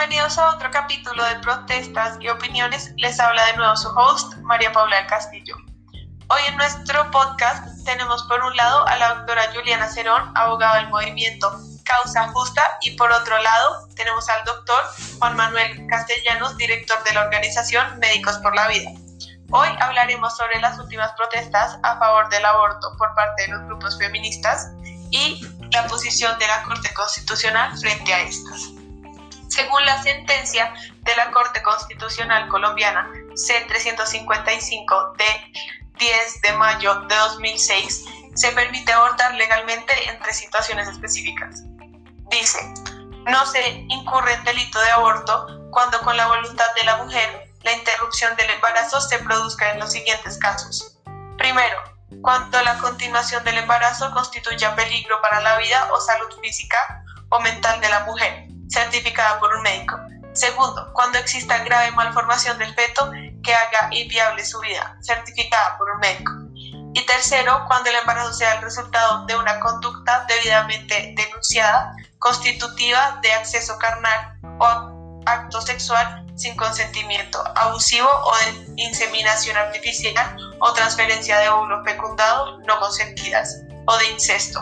Bienvenidos a otro capítulo de Protestas y Opiniones. Les habla de nuevo su host, María Paula del Castillo. Hoy en nuestro podcast tenemos por un lado a la doctora Juliana Cerón, abogada del movimiento Causa Justa, y por otro lado tenemos al doctor Juan Manuel Castellanos, director de la organización Médicos por la Vida. Hoy hablaremos sobre las últimas protestas a favor del aborto por parte de los grupos feministas y la posición de la Corte Constitucional frente a estas. Según la sentencia de la Corte Constitucional colombiana C-355 de 10 de mayo de 2006, se permite abortar legalmente en tres situaciones específicas. Dice, no se incurre en delito de aborto cuando con la voluntad de la mujer la interrupción del embarazo se produzca en los siguientes casos. Primero, cuando la continuación del embarazo constituya peligro para la vida o salud física o mental de la mujer certificada por un médico. Segundo, cuando exista grave malformación del feto que haga inviable su vida, certificada por un médico. Y tercero, cuando el embarazo sea el resultado de una conducta debidamente denunciada, constitutiva de acceso carnal o acto sexual sin consentimiento, abusivo o de inseminación artificial o transferencia de óvulos fecundados no consentidas o de incesto.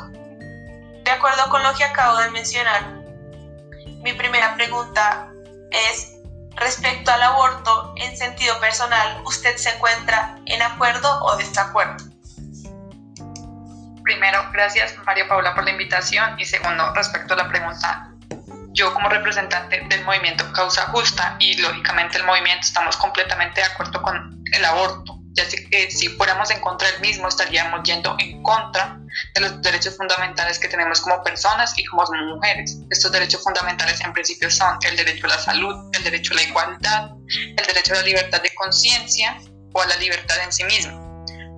De acuerdo con lo que acabo de mencionar, mi primera pregunta es, respecto al aborto, en sentido personal, ¿usted se encuentra en acuerdo o desacuerdo? Primero, gracias María Paula por la invitación y segundo, respecto a la pregunta, yo como representante del movimiento Causa Justa y lógicamente el movimiento estamos completamente de acuerdo con el aborto ya que si fuéramos en contra del mismo estaríamos yendo en contra de los derechos fundamentales que tenemos como personas y como mujeres. Estos derechos fundamentales en principio son el derecho a la salud, el derecho a la igualdad, el derecho a la libertad de conciencia o a la libertad en sí misma.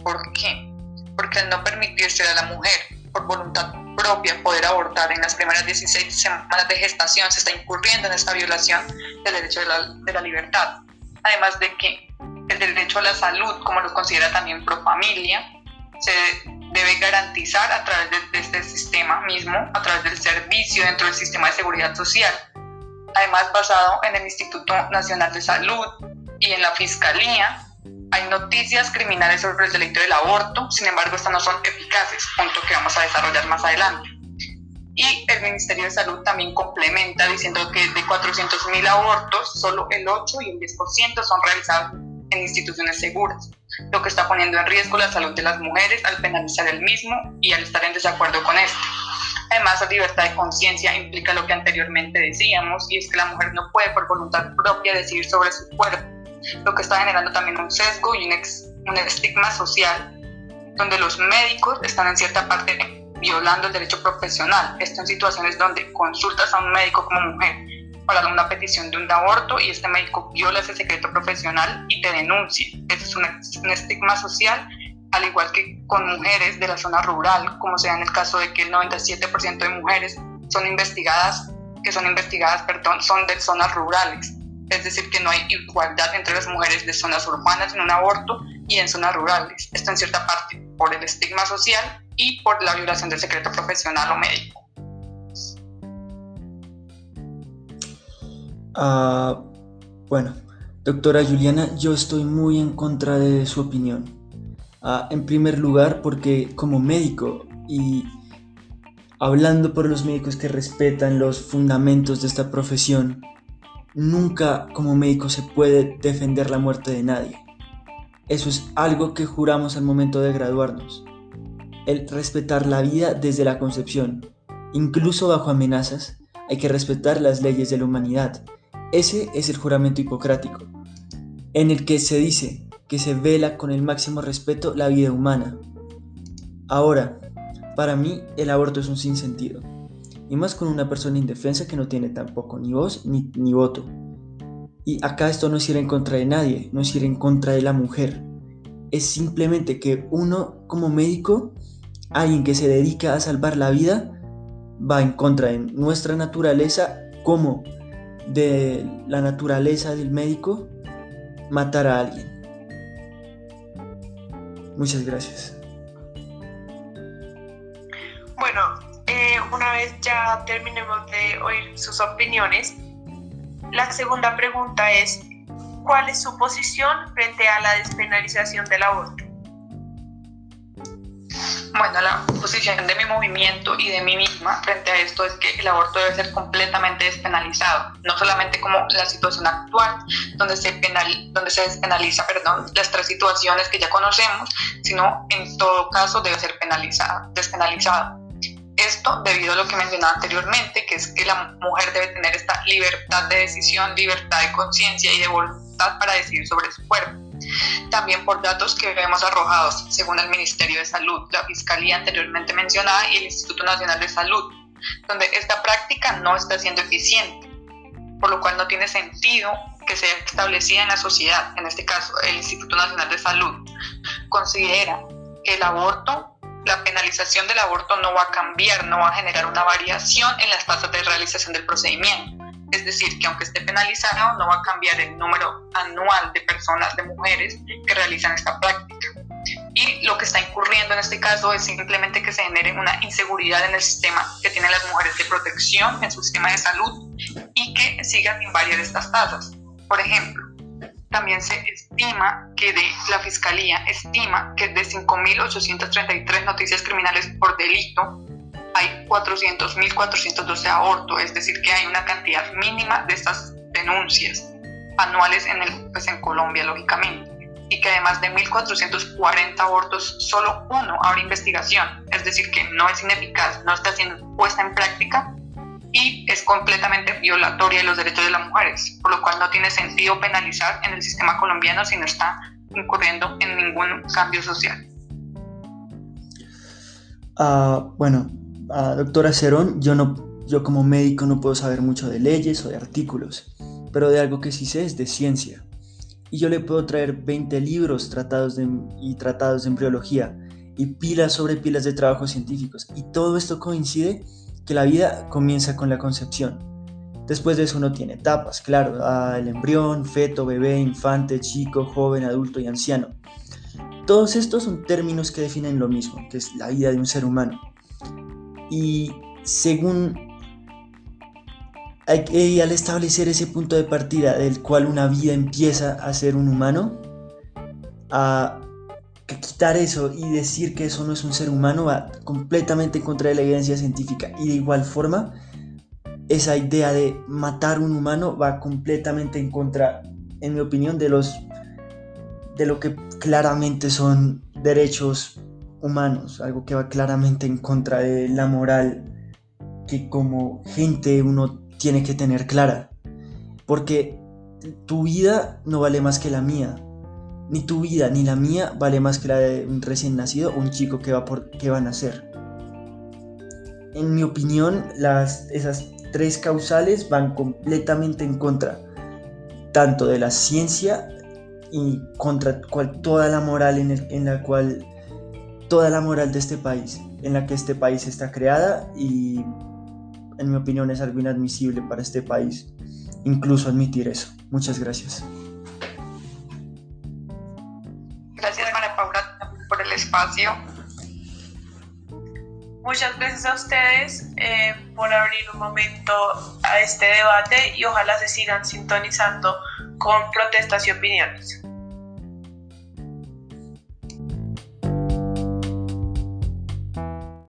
¿Por qué? Porque al no permitirse a la mujer por voluntad propia poder abortar en las primeras 16 semanas de gestación, se está incurriendo en esta violación del derecho de la, de la libertad. Además de que el derecho a la salud, como lo considera también Profamilia, se debe garantizar a través de, este sistema mismo, a través del servicio dentro del sistema de seguridad social. Además, basado en el Instituto Nacional de Salud y en la Fiscalía, hay noticias criminales sobre el delito del aborto, sin embargo, estas no son eficaces, punto que vamos a desarrollar más adelante. Y el Ministerio de Salud también complementa diciendo que de 400.000 abortos, solo el 8 y el 10% son realizados en instituciones seguras, lo que está poniendo en riesgo la salud de las mujeres al penalizar el mismo y al estar en desacuerdo con esto. Además, la libertad de conciencia implica lo que anteriormente decíamos, y es que la mujer no puede por voluntad propia decidir sobre su cuerpo, lo que está generando también un sesgo y un, un estigma social, donde los médicos están en cierta parte violando el derecho profesional. Esto en situaciones donde consultas a un médico como mujer para una petición de un aborto y este médico viola ese secreto profesional y te denuncia. Eso es un, estigma social, al igual que con mujeres de la zona rural, como sea en el caso de que el 97% de mujeres son investigadas, que son investigadas, perdón, son de zonas rurales. Es decir, que no hay igualdad entre las mujeres de zonas urbanas en un aborto y en zonas rurales. Esto en cierta parte por el estigma social y por la violación del secreto profesional o médico. Ah, bueno, doctora Juliana, yo estoy muy en contra de su opinión. Ah, en primer lugar, porque como médico y hablando por los médicos que respetan los fundamentos de esta profesión, nunca como médico se puede defender la muerte de nadie. Eso es algo que juramos al momento de graduarnos. El respetar la vida desde la concepción, incluso bajo amenazas, hay que respetar las leyes de la humanidad ese es el juramento hipocrático, en el que se dice que se vela con el máximo respeto la vida humana. Ahora, para mí el aborto es un sinsentido, y más con una persona indefensa que no tiene tampoco ni voz ni, ni voto. Y acá esto no es ir en contra de nadie, no es ir en contra de la mujer. Es simplemente que uno como médico, alguien que se dedica a salvar la vida, va en contra de nuestra naturaleza como de la naturaleza del médico matar a alguien. Muchas gracias. Bueno, eh, una vez ya terminemos de oír sus opiniones, La segunda pregunta es, ¿cuál es su posición frente a la despenalización del aborto? Bueno, la posición de mi movimiento y de mí misma frente a esto es que el aborto debe ser completamente despenalizado, no solamente como la situación actual, donde se, penal, donde se despenaliza perdón, las tres situaciones que ya conocemos, sino en todo caso debe ser penalizado, despenalizado. Esto debido a lo que mencionaba anteriormente, que es que la mujer debe tener esta libertad de decisión, libertad de conciencia y de voluntad para decidir sobre su cuerpo. También por datos que vemos arrojados según el Ministerio de Salud, la Fiscalía anteriormente mencionada y el Instituto Nacional de Salud, donde esta práctica no está siendo eficiente, por lo cual no tiene sentido que sea establecida en la sociedad, en este caso el Instituto Nacional de Salud, considera que el aborto la penalización del aborto no va a cambiar, no va a generar una variación en las tasas de realización del procedimiento. Es decir, que aunque esté penalizado, no va a cambiar el número anual de personas, de mujeres que realizan esta práctica. Y lo que está incurriendo en este caso es simplemente que se genere una inseguridad en el sistema que tienen las mujeres de protección, en su sistema de salud, y que sigan sin variar estas tasas. Por ejemplo, también se estima que de la Fiscalía estima que de 5.833 noticias criminales por delito hay 400.412 abortos, es decir, que hay una cantidad mínima de estas denuncias anuales en, el, pues en Colombia, lógicamente, y que además de 1.440 abortos, solo uno abre investigación, es decir, que no es ineficaz, no está siendo puesta en práctica y es completamente violatoria de los derechos de las mujeres, por lo cual no tiene sentido penalizar en el sistema colombiano si no está incurriendo en ningún cambio social. Ah, bueno, ah, doctora Cerón, yo, no, yo como médico no puedo saber mucho de leyes o de artículos, pero de algo que sí sé es de ciencia. Y yo le puedo traer 20 libros tratados de, y tratados de embriología y pilas sobre pilas de trabajos científicos. Y todo esto coincide que la vida comienza con la concepción. Después de eso uno tiene etapas, claro, ah, el embrión, feto, bebé, infante, chico, joven, adulto y anciano. Todos estos son términos que definen lo mismo, que es la vida de un ser humano. Y según al establecer ese punto de partida del cual una vida empieza a ser un humano, a quitar eso y decir que eso no es un ser humano va completamente en contra de la evidencia científica. Y de igual forma, esa idea de matar un humano va completamente en contra, en mi opinión, de los de lo que claramente son derechos humanos, algo que va claramente en contra de la moral que como gente uno tiene que tener clara. Porque tu vida no vale más que la mía, ni tu vida ni la mía vale más que la de un recién nacido o un chico que va, por, que va a nacer. En mi opinión, las, esas tres causales van completamente en contra tanto de la ciencia y contra toda la moral en, en la cual toda la moral de este país en la que este país está creada y en mi opinión es algo inadmisible para este país incluso admitir eso. Muchas gracias. espacio. Muchas gracias a ustedes eh, por abrir un momento a este debate y ojalá se sigan sintonizando con protestas y opiniones.